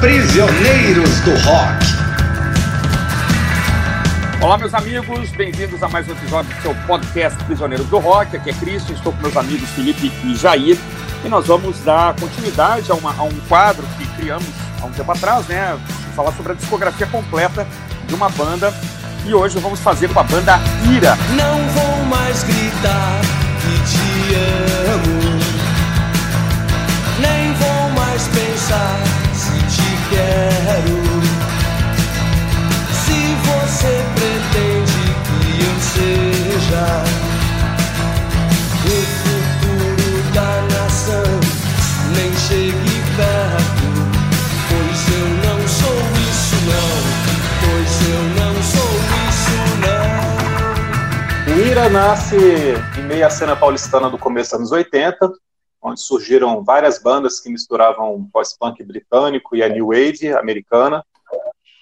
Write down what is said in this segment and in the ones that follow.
Prisioneiros do Rock. Olá, meus amigos, bem-vindos a mais um episódio do seu podcast Prisioneiros do Rock. Aqui é Cristian, estou com meus amigos Felipe e Jair e nós vamos dar continuidade a, uma, a um quadro que criamos há um tempo atrás, né? Falar sobre a discografia completa de uma banda e hoje vamos fazer com a banda Ira. Não vou mais gritar que te amo, nem vou mais pensar quero. Se você pretende que eu seja o futuro da nação, nem chegue perto, pois eu não sou isso não, pois eu não sou isso não. O Ira nasce em meio à cena paulistana do começo dos anos 80, onde surgiram várias bandas que misturavam pós-punk britânico e a new wave americana,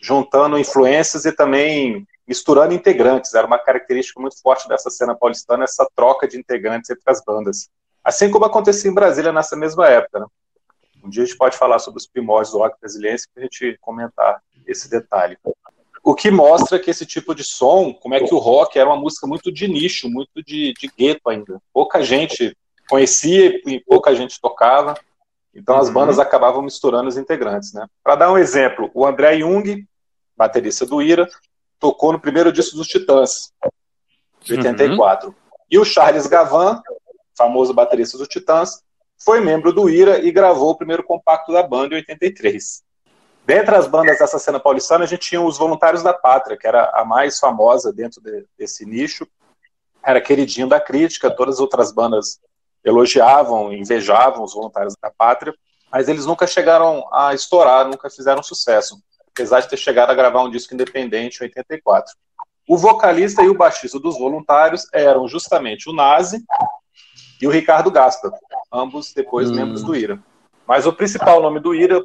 juntando influências e também misturando integrantes. Era uma característica muito forte dessa cena paulistana, essa troca de integrantes entre as bandas. Assim como acontecia em Brasília nessa mesma época. Né? Um dia a gente pode falar sobre os primórdios do rock brasileiro para a gente comentar esse detalhe. O que mostra que esse tipo de som, como é que o rock era uma música muito de nicho, muito de, de gueto ainda. Pouca gente conhecia e pouca gente tocava. Então as bandas acabavam misturando os integrantes, né? Para dar um exemplo, o André Jung, baterista do Ira, tocou no primeiro disco dos Titãs, de 84. E o Charles Gavan, famoso baterista dos Titãs, foi membro do Ira e gravou o primeiro compacto da banda em 83. Dentre as bandas dessa cena paulistana, a gente tinha os Voluntários da Pátria, que era a mais famosa dentro de, desse nicho. Era queridinho da crítica, todas as outras bandas elogiavam, invejavam os Voluntários da Pátria, mas eles nunca chegaram a estourar, nunca fizeram sucesso, apesar de ter chegado a gravar um disco independente em 84. O vocalista e o baixista dos Voluntários eram justamente o Nazi e o Ricardo Gaspa, ambos depois Hum. membros do Ira. Mas o principal nome do Ira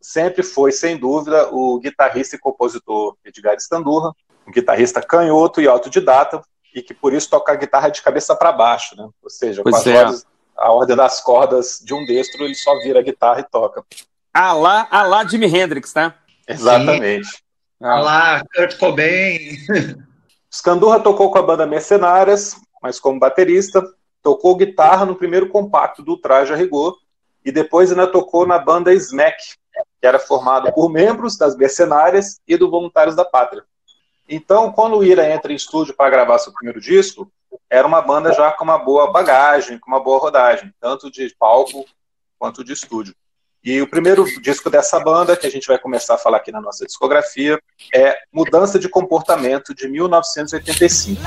sempre foi, sem dúvida, o guitarrista e compositor Edgar Standurra, um guitarrista canhoto e autodidata, e que por isso toca a guitarra de cabeça para baixo, né? Ou seja, Pois com as é. A ordem das cordas de um destro, ele só vira a guitarra e toca. Ah lá, ah lá Jimi Hendrix, tá? Exatamente. Ah, Olá, Kurt Cobain. Scandurra tocou com a banda Mercenárias, mas como baterista, tocou guitarra no primeiro compacto do Traje a Rigor, e depois ainda tocou na banda Smack, que era formada por membros das Mercenárias e do Voluntários da Pátria. Então, quando o Ira entra em estúdio para gravar seu primeiro disco, era uma banda já com uma boa bagagem, com uma boa rodagem, tanto de palco quanto de estúdio. E o primeiro disco dessa banda, que a gente vai começar a falar aqui na nossa discografia, é Mudança de Comportamento, de 1985.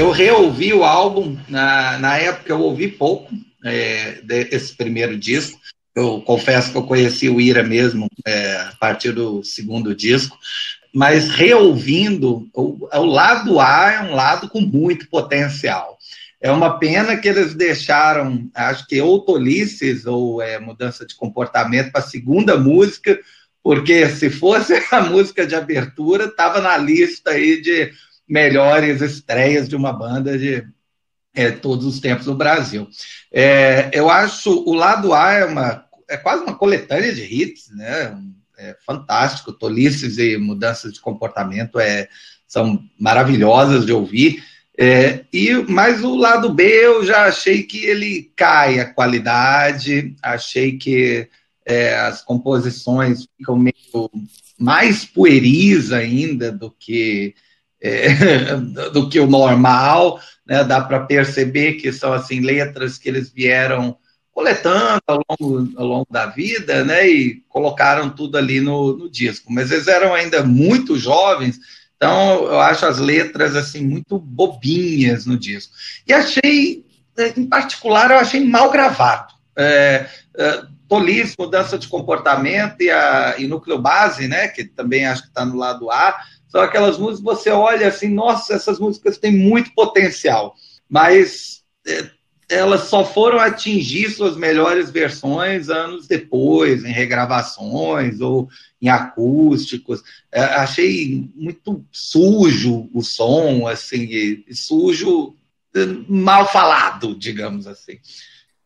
Eu reouvi o álbum, na, na época eu ouvi pouco é, desse primeiro disco. Eu confesso que eu conheci o Ira mesmo é, a partir do segundo disco, mas reouvindo, o, o lado A é um lado com muito potencial. É uma pena que eles deixaram, acho que ou tolices ou é, mudança de comportamento para a segunda música, porque se fosse a música de abertura, estava na lista aí de melhores estreias de uma banda de é, todos os tempos no Brasil. É, eu acho o lado A é, uma, é quase uma coletânea de hits, né? É fantástico, tolices e mudanças de comportamento é, são maravilhosas de ouvir. É, e mas o lado B eu já achei que ele cai a qualidade, achei que é, as composições ficam meio mais pueris ainda do que é, do que o normal, né? Dá para perceber que são assim letras que eles vieram coletando ao longo, ao longo da vida, né? E colocaram tudo ali no, no disco. Mas eles eram ainda muito jovens, então eu acho as letras assim muito bobinhas no disco. E achei, em particular, eu achei mal gravado. É, é, Tolice, Mudança de Comportamento e, a, e Núcleo Base, né, que também acho que está no lado A, são aquelas músicas que você olha assim, nossa, essas músicas têm muito potencial, mas é, elas só foram atingir suas melhores versões anos depois, em regravações ou em acústicos. É, achei muito sujo o som, assim, sujo, mal falado, digamos assim.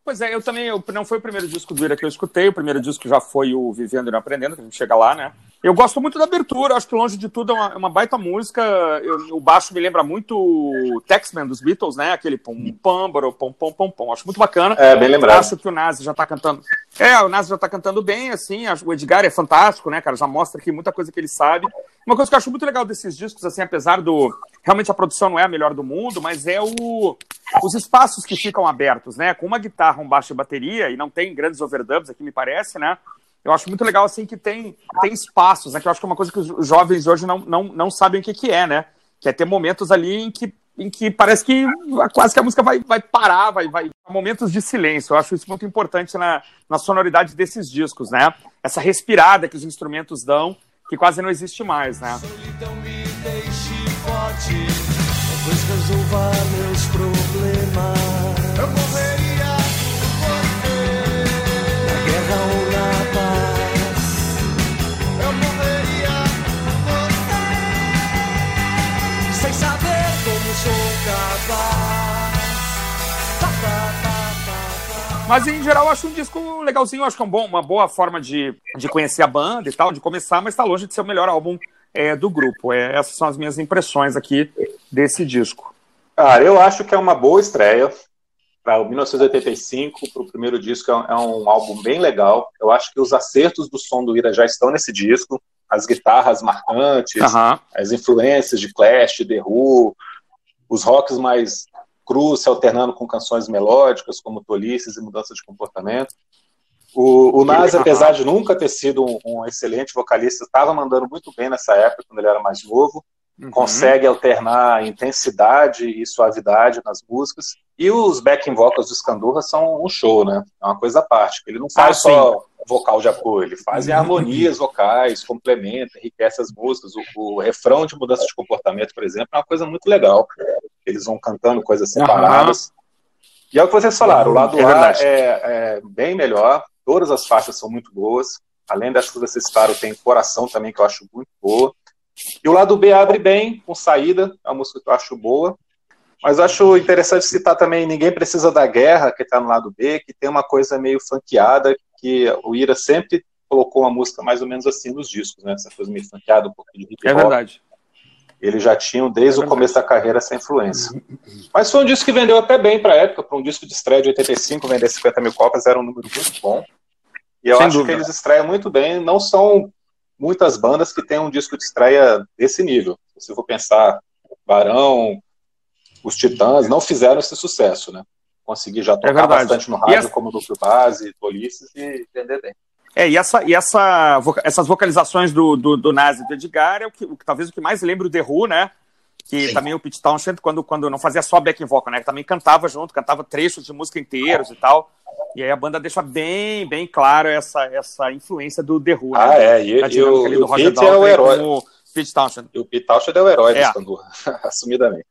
Pois é, eu também, eu, não foi o primeiro disco do Ira que eu escutei, o primeiro disco já foi o Vivendo e Aprendendo, que a gente chega lá, né? Eu gosto muito da abertura, acho que longe de tudo é uma, é uma baita música. Eu, o baixo me lembra muito o Taxman dos Beatles, né? Aquele pom pam, pom pom pom pom. Acho muito bacana. É, bem lembrado. Acho que o Nazi já tá cantando. É, o Nazi já tá cantando bem, assim. O Edgar é fantástico, né, cara? Já mostra aqui muita coisa que ele sabe. Uma coisa que eu acho muito legal desses discos, assim, apesar do. Realmente a produção não é a melhor do mundo, mas é o, os espaços que ficam abertos, né? Com uma guitarra, um baixo e bateria, e não tem grandes overdubs aqui, me parece, né? Eu acho muito legal, assim, que tem, tem espaços, né? Que eu acho que é uma coisa que os jovens hoje não, não, não sabem o que, que é, né? Que é ter momentos ali em que, em que parece que quase que a música vai, vai parar, vai, vai. Momentos de silêncio. Eu acho isso muito importante na, na sonoridade desses discos, né? Essa respirada que os instrumentos dão, que quase não existe mais, né? Solidão me deixe forte, talvez resolva meus problemas. Mas em geral eu acho um disco legalzinho, eu acho que é um bom, uma boa forma de, de conhecer a banda e tal, de começar, mas está longe de ser o melhor álbum é, do grupo. É, essas são as minhas impressões aqui desse disco. Cara, eu acho que é uma boa estreia. Para o 1985, para o primeiro disco, é um, é um álbum bem legal. Eu acho que os acertos do som do Ira já estão nesse disco. As guitarras marcantes, as influências de Clash, The Who, os rocks mais cruz se alternando com canções melódicas, como Tolices e Mudança de Comportamento. O, o Nas, apesar de nunca ter sido um, um excelente vocalista, estava mandando muito bem nessa época, quando ele era mais novo. Uhum. Consegue alternar intensidade e suavidade nas músicas. E os backing vocals do Scandurra são um show, né? É uma coisa à parte. Ele não faz ah, só vocal de apoio, ele faz uhum. harmonias vocais, complementa, enriquece as músicas. O, o, refrão de mudança de comportamento, por exemplo, é uma coisa muito legal. Eles vão cantando coisas separadas. Uhum. E é o que vocês falaram, o lado é A é, é, bem melhor, todas as faixas são muito boas. Além dessas que vocês citaram, tem Coração também, que eu acho muito boa. E o lado B abre bem, com saída, é uma música que eu acho boa. Mas acho interessante citar também Ninguém Precisa da Guerra, que está no lado B, que tem uma coisa meio funkeada, que o Ira sempre colocou uma música mais ou menos assim nos discos, né? Essa coisa meio funkeada, um pouquinho de hip hop. É verdade. Eles já tinham desde é o começo da carreira essa influência. Mas foi um disco que vendeu até bem para a época, para um disco de estreia de 85, vender 50 mil cópias era um número muito bom. E eu Sem acho dúvida. que eles estreiam muito bem. Não são muitas bandas que têm um disco de estreia desse nível. Se eu for pensar, Barão, os Titãs, não fizeram esse sucesso, né? Consegui já tocar é bastante no rádio, essa... como Duplo Base, Polices, e vender bem. É, e, essa, e essa, essas vocalizações do, do, do Nazi e do Edgar é o que, o, talvez o que mais lembra o The Who, né? Que Sim. também o Pete Townshend, quando, quando não fazia só backing vocal, né? Também cantava junto, cantava trechos de música inteiros e tal. E aí a banda deixa bem, bem claro essa, essa influência do The Who. Né? Ah, né? é. E, e o, o Pete é o herói. O Pete Townshend. E o Pete Townshend é o herói é. do assumidamente.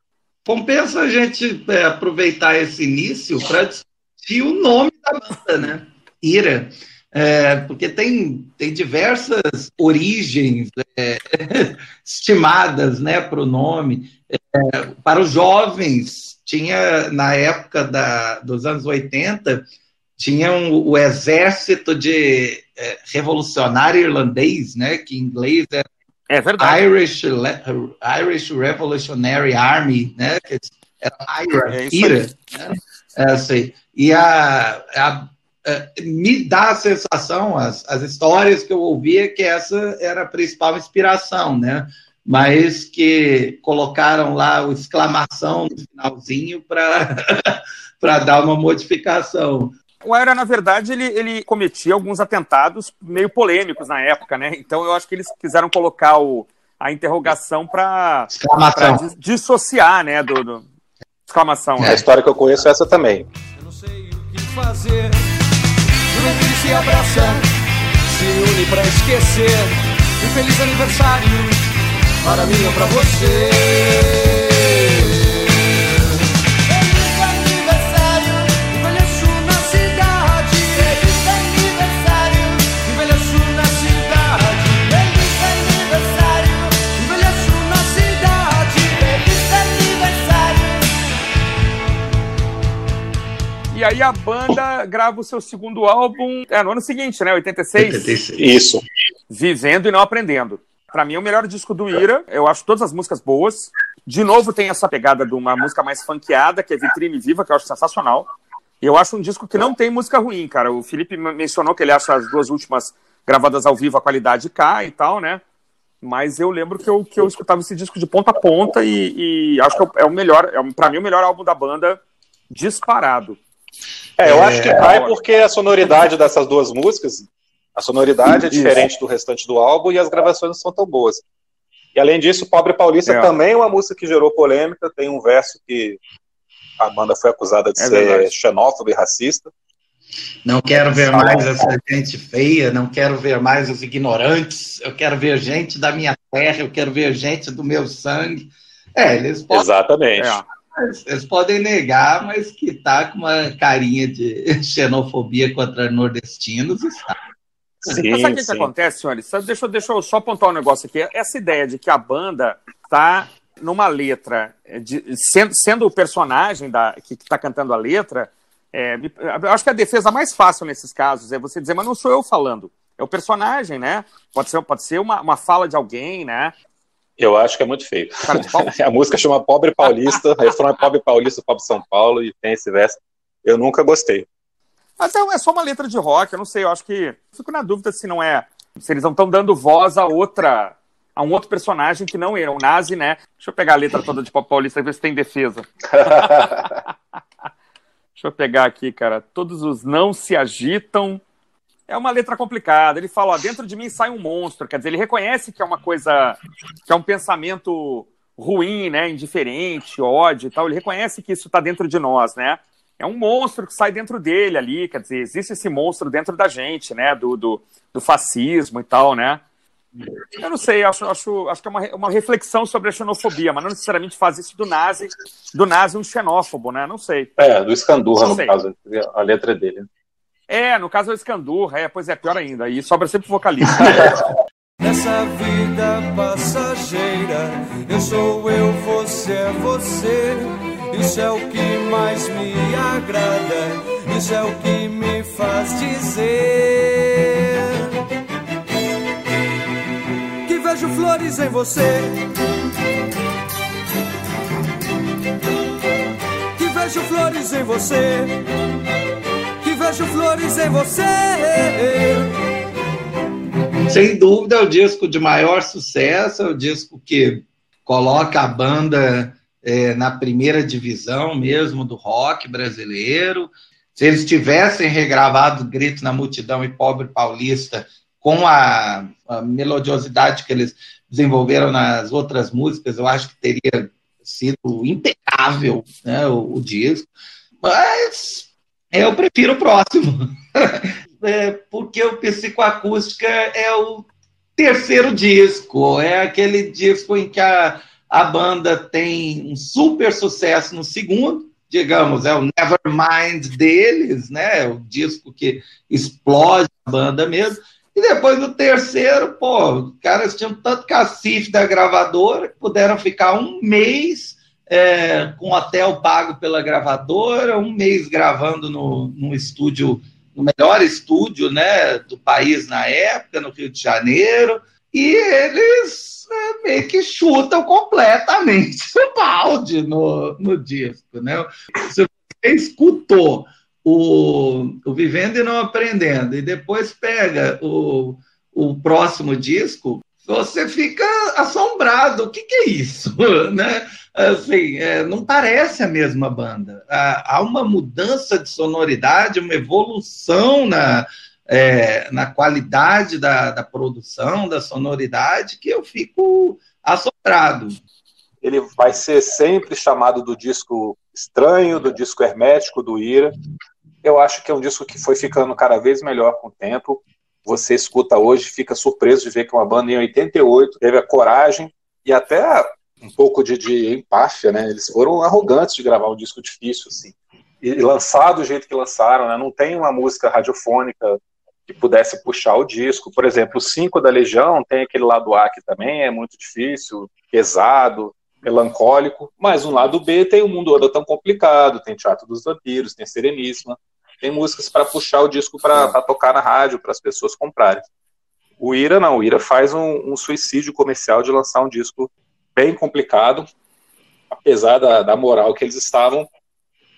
Compensa a gente é, aproveitar esse início para discutir o nome da banda, né? Ira. É, porque tem, tem diversas origens é, estimadas né, para o nome. É, para os jovens, tinha, na época da, dos anos 80, tinha um, o exército de é, revolucionário irlandês, né, que em inglês é, é verdade. Irish, Irish Revolutionary Army, né, que era IRA, é IRA né, é, assim, e a, a é, me dá a sensação, as, as histórias que eu ouvia, que essa era a principal inspiração, né? Mas que colocaram lá o exclamação no finalzinho para dar uma modificação. O Era, na verdade, ele, ele cometia alguns atentados meio polêmicos na época, né? Então eu acho que eles quiseram colocar o, a interrogação para dissociar, né? Do, do... Exclamação. É. A história que eu conheço é essa também. Eu não sei o que fazer se abraça, se une pra esquecer. Um feliz aniversário para mim ou pra você. E aí a banda grava o seu segundo álbum é, no ano seguinte, né? 86. 86. Isso. Vivendo e não aprendendo. Pra mim é o melhor disco do Ira. Eu acho todas as músicas boas. De novo tem essa pegada de uma música mais funkeada, que é Vitrine Viva, que eu acho sensacional. E eu acho um disco que não tem música ruim, cara. O Felipe men- mencionou que ele acha as duas últimas gravadas ao vivo a qualidade cai e tal, né? Mas eu lembro que eu, que eu escutava esse disco de ponta a ponta e, e acho que é o melhor, é, pra mim, o melhor álbum da banda disparado. É, eu É, acho que cai porque a sonoridade dessas duas músicas, a sonoridade é diferente do restante do álbum e as gravações não são tão boas. E além disso, Pobre Paulista É. também é uma música que gerou polêmica, tem um verso que a banda foi acusada de É ser verdade. xenófoba e racista. Não quero ver mais é. essa gente feia, não quero ver mais os ignorantes, eu quero ver gente da minha terra, eu quero ver gente do meu sangue. É, eles podem, Exatamente. É. eles podem negar, mas que tá com uma carinha de xenofobia contra nordestinos, está. Mas Sim, sabe o que, que sim. acontece, senhores? Deixa, eu- deixa eu só apontar um negócio aqui. Essa ideia de que a banda tá numa letra, é, de- sendo, sendo o personagem da, que está cantando a letra, é, acho que a defesa mais fácil nesses casos é você dizer, mas não sou eu falando. É o personagem, né? Pode ser, pode ser uma, uma fala de alguém, né? Eu acho que é muito feio. A música chama Pobre Paulista, o refrão é Pobre Paulista, Pobre São Paulo, e tem esse verso. Eu nunca gostei. Mas é, só uma letra de rock, eu não sei, eu acho que. Fico na dúvida se não é. Se eles não estão dando voz a outra. a um outro personagem que não é o Nazi, né? Deixa eu pegar a letra toda de Pop Paulista e ver se tem defesa. Deixa eu pegar aqui, cara. Todos os não se agitam. É uma letra complicada. Ele fala, ó, dentro de mim sai um monstro. Quer dizer, ele reconhece que é uma coisa, que é um pensamento ruim, né? Indiferente, ódio e tal. Ele reconhece que isso está dentro de nós, né? É um monstro que sai dentro dele ali. Quer dizer, existe esse monstro dentro da gente, né? Do, do, do fascismo e tal, né? Eu não sei, acho, acho, acho que é uma, uma reflexão sobre a xenofobia, mas não necessariamente faz isso do nazi, do nazi um xenófobo, né? Não sei. É, do Escandurra, Não no sei. caso. A letra é dele. É, no caso é o Escandurra, é, pois é, pior ainda. E sobra sempre o vocalista. Nessa vida passageira, eu sou eu, você é você. Isso é o que mais me agrada, isso é o que me faz dizer que vejo flores em você. Que vejo flores em você. Vejo flores em você. Sem dúvida, é o disco de maior sucesso, é o disco que coloca a banda é, na primeira divisão mesmo do rock brasileiro. Se eles tivessem regravado Grito na Multidão e Pobre Paulista com a, a melodiosidade que eles desenvolveram nas outras músicas, eu acho que teria sido impecável né, o, o disco. Mas eu prefiro o próximo. é, porque o Psicoacústica é o terceiro disco, é aquele disco em que a, a banda tem um super sucesso no segundo, digamos, é o Nevermind deles, né? É o disco que explode a banda mesmo. E depois no terceiro, pô, os caras tinham tanto cacife da gravadora que puderam ficar um mês é, com hotel pago pela gravadora, um mês gravando no, no estúdio no melhor estúdio né, do país na época, no Rio de Janeiro, e eles né, meio que chutam completamente o balde no, no disco. Né? Se você escutou o, o Vivendo e Não Aprendendo, e depois pega o, o próximo disco, você fica assombrado. O que, que é isso? né? Assim, é, não parece a mesma banda. Há, há, uma mudança de sonoridade, uma evolução na, é, na qualidade da, da, produção, da sonoridade, que eu fico assombrado. Ele vai ser sempre chamado do disco estranho, do disco hermético do Ira, eu acho que é um disco que foi ficando cada vez melhor com o tempo. Você escuta hoje, fica surpreso de ver que uma banda em 88 teve a coragem e até um pouco de, de empáfia, né? Eles foram arrogantes de gravar um disco difícil, assim. E, e lançar do jeito que lançaram, né? Não tem uma música radiofônica que pudesse puxar o disco. Por exemplo, o 5 da Legião tem aquele lado A que também é muito difícil, pesado, melancólico, mas no lado B tem o Mundo Anda Tão Complicado, tem Teatro dos Vampiros, tem Sereníssima, tem músicas para puxar o disco para tocar na rádio, para as pessoas comprarem. O Ira não, o Ira faz um, um, suicídio comercial de lançar um disco bem complicado, apesar da, da moral que eles estavam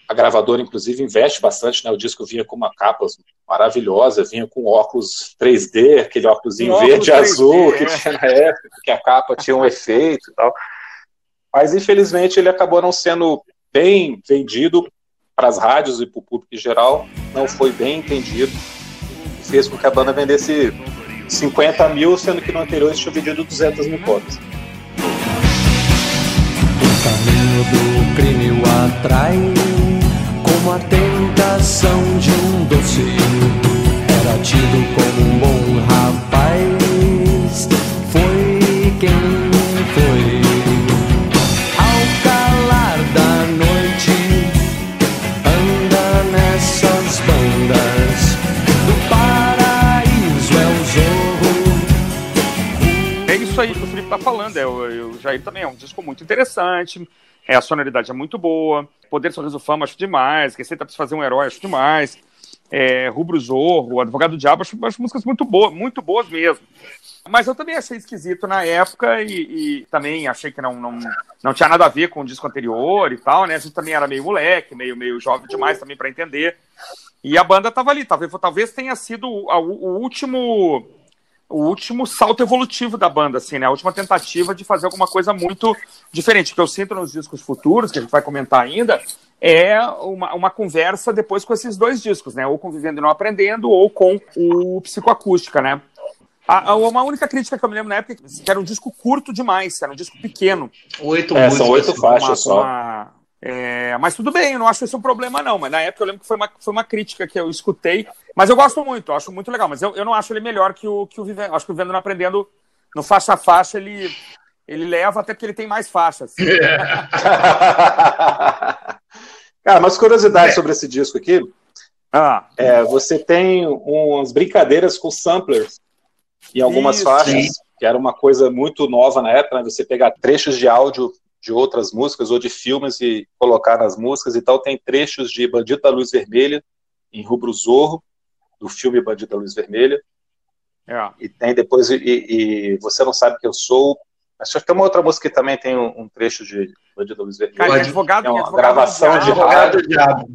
a gravadora, inclusive, investe bastante, né? O disco vinha com uma capa maravilhosa, vinha com óculos 3D, aquele óculos em verde e azul que é. tinha na época, que a capa tinha um efeito e tal. Mas, infelizmente, ele acabou não sendo bem vendido para as rádios e para o público em geral, não foi bem entendido, fez com que a banda vendesse 50 mil, sendo que no anterior eles tinham vendido 200 mil cópias. O caminho do crime o atrai como a tentação de um doce. Era tido como um bom rapaz, Jair também é um disco muito interessante. É, a sonoridade é muito boa. Poder Sorriso Fama, acho demais. Receita pra fazer um herói, acho demais. É, Rubro Zorro, Advogado do Diabo, acho, acho músicas muito boas, muito boas mesmo. Mas eu também achei esquisito na época e, e, também achei que não, não, não tinha nada a ver com o disco anterior e tal, né? A gente também era meio moleque, meio, meio jovem demais também para entender. E a banda tava ali, talvez, talvez tenha sido o último o último salto evolutivo da banda, assim, né? A última tentativa de fazer alguma coisa muito diferente. O que eu sinto nos discos futuros, que a gente vai comentar ainda, é uma, uma conversa depois com esses dois discos, né? Ou com Vivendo e Não Aprendendo, ou com o Psicoacústica, né? A, a, uma única crítica que eu me lembro na época é que era um disco curto demais, era um disco pequeno. Oito é, São oito faixas uma, só. Uma, é, mas tudo bem, eu não acho esse um problema, não. Mas na época eu lembro que foi uma, foi uma crítica que eu escutei. Mas eu gosto muito, eu acho muito legal. Mas eu, eu não acho ele melhor que o, que o Vivendo. Acho que o Vivendo não Aprendendo, no faixa a faixa, ele, ele leva até porque ele tem mais faixas. Cara, umas curiosidades é. sobre esse disco aqui. Ah. É, você tem umas brincadeiras com samplers em algumas Isso, faixas, sim. que era uma coisa muito nova na época, né? Você pegar trechos de áudio de outras músicas ou de filmes e colocar nas músicas. Então tem trechos de Bandido da Luz Vermelha em Rubro Zorro, do filme Bandido da Luz Vermelha. É. E tem depois e, e, Você Não Sabe Que Eu Sou. Acho que tem uma outra música que também tem um, um trecho de Bandido da Luz Vermelha. Cara, advogado, é uma advogado gravação de rádio. Diabo.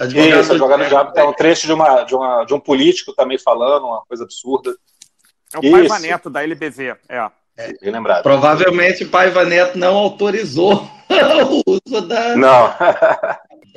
Advogado Isso, Advogado do Diabo. Tem um trecho de, uma, de, uma, de um político também falando uma coisa absurda. É o Paiva Neto da LBV, é. É, bem lembrado. Provavelmente Paiva Neto não autorizou o uso da. Não.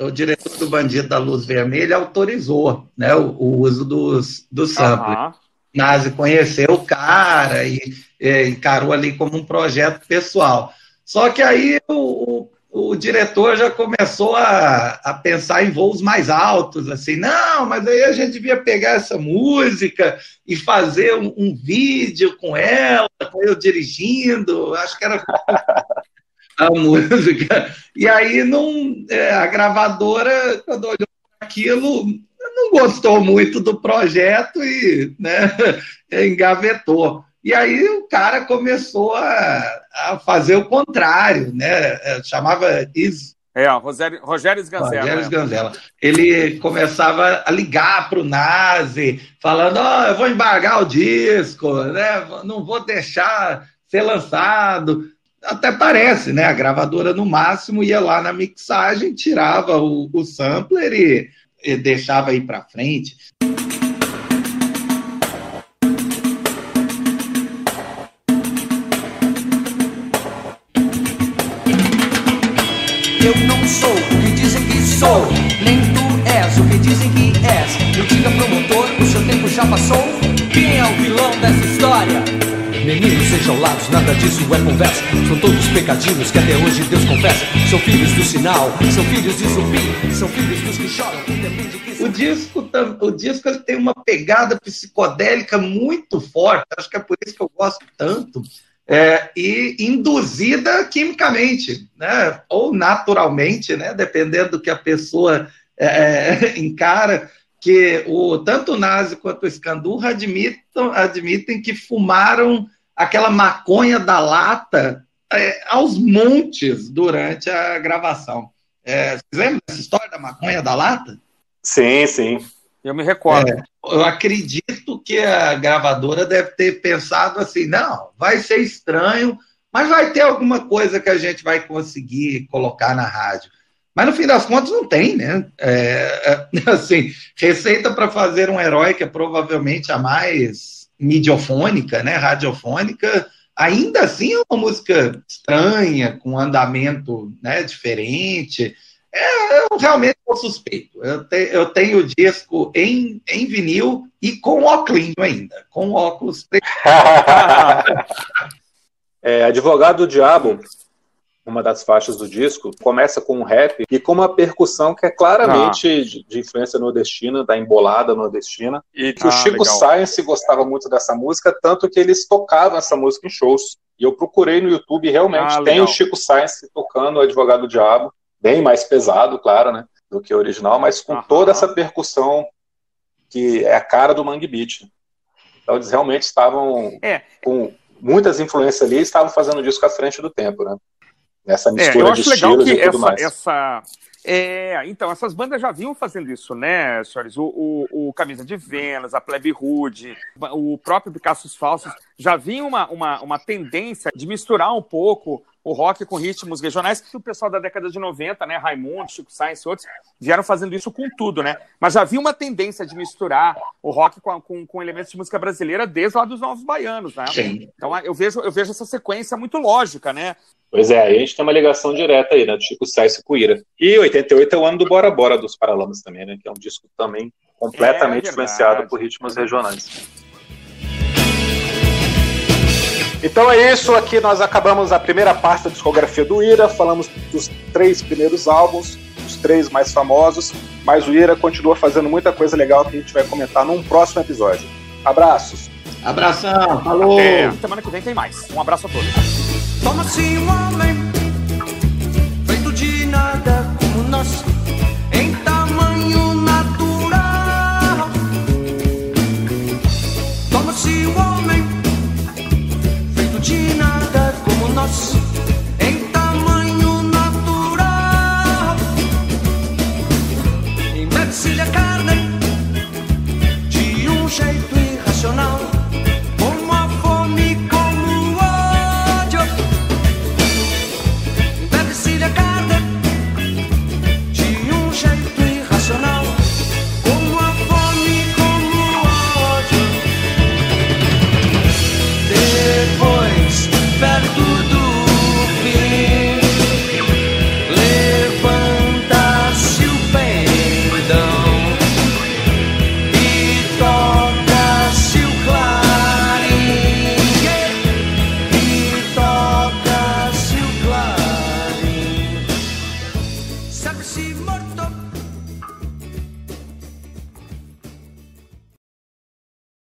o diretor do Bandido da Luz Vermelha autorizou né, o, o uso dos, do sample. Uhum. Nazi conheceu o cara e, e, encarou ali como um projeto pessoal. Só que aí o, o diretor já começou a, a pensar em voos mais altos, assim, não, mas aí a gente devia pegar essa música e fazer um, um vídeo com ela, com eu dirigindo, acho que era a música. E aí não, é, a gravadora, quando olhou aquilo, não gostou muito do projeto e né, engavetou. E aí o cara começou a, a fazer o contrário, né? É, chamava Is, é, Rogério, Rogério Sganzella. Rogério é. Sganzella. Ele começava a ligar para o Nazi, falando: Ó, oh, eu vou embargar o disco, né? não vou deixar ser lançado. Até parece, né? A gravadora, no máximo, ia lá na mixagem, tirava o, o sampler e, e deixava ir para frente. Sou, nem tu és o que dizem que és. Eu diga promotor, o seu tempo já passou. Quem é o vilão dessa história? meninos enjaulados, nada disso é conversa. São todos pecadinhos que até hoje Deus confessa. São filhos do sinal, são filhos de zumbi, são filhos dos que choram. O disco, o disco tem uma pegada psicodélica muito forte, acho que é por isso que eu gosto tanto. É, e induzida quimicamente, né? ou naturalmente, né? dependendo do que a pessoa é, encara que o, tanto o Nazi quanto o Scandurra admitem, admitem que fumaram aquela maconha da lata é, aos montes durante a gravação. É, vocês lembram dessa história da maconha da lata? Sim, sim. Eu me recordo. É, eu acredito que a gravadora deve ter pensado assim: não, vai ser estranho, mas vai ter alguma coisa que a gente vai conseguir colocar na rádio. Mas no fim das contas não tem, né? É, é assim, receita para fazer um herói que é provavelmente a mais midiofônica, né? Radiofônica, ainda assim é uma música estranha, com andamento né, diferente. É, eu realmente sou suspeito. Eu, te, eu tenho o disco em, em vinil e com óculos ainda, com óculos. é, Advogado do Diabo uma das faixas do disco, começa com um rap e com uma percussão que é claramente ah. de, de, influência nordestina, da embolada nordestina, e que ah, o Chico legal. Science gostava muito dessa música, tanto que eles tocavam essa música em shows. E eu procurei no YouTube, realmente ah, tem o Chico Science tocando o Advogado do Diabo, bem mais pesado, claro, né, do que o original, mas com toda essa percussão que é a cara do Mangue Beat. Então eles realmente estavam é. com muitas influências ali e estavam fazendo disco à frente do tempo, né? Nessa mistura é, eu acho de legal que essa, mais. essa é, então, essas bandas já vinham fazendo isso, né, senhores? O, o, o Camisa de Vênus, a Plebe Rude, o próprio Picassos Falsos, já vinha uma, uma, uma tendência de misturar um pouco o rock com ritmos regionais, que o pessoal da década de 90, né, Raimundo, Chico Sainz e outros, vieram fazendo isso com tudo, né? Mas já havia uma tendência de misturar o rock com, com, com elementos de música brasileira desde lá dos Novos Baianos, né? Sim. Então eu vejo, eu vejo essa sequência muito lógica, né? Pois é, aí a gente tem uma ligação direta aí, né, do Chico Sainz e Cuíra. E 88 é o ano do Bora Bora dos Paralamas também, né, que é um disco também completamente é influenciado por ritmos regionais. Então é isso, aqui nós acabamos a primeira parte da discografia do Ira, falamos dos três primeiros álbuns, os três mais famosos, mas o Ira continua fazendo muita coisa legal que a gente vai comentar num próximo episódio. Abraços! Abração, falou! Até semana que vem tem mais. Um abraço a todos. Toma-se um homem feito de nada como nós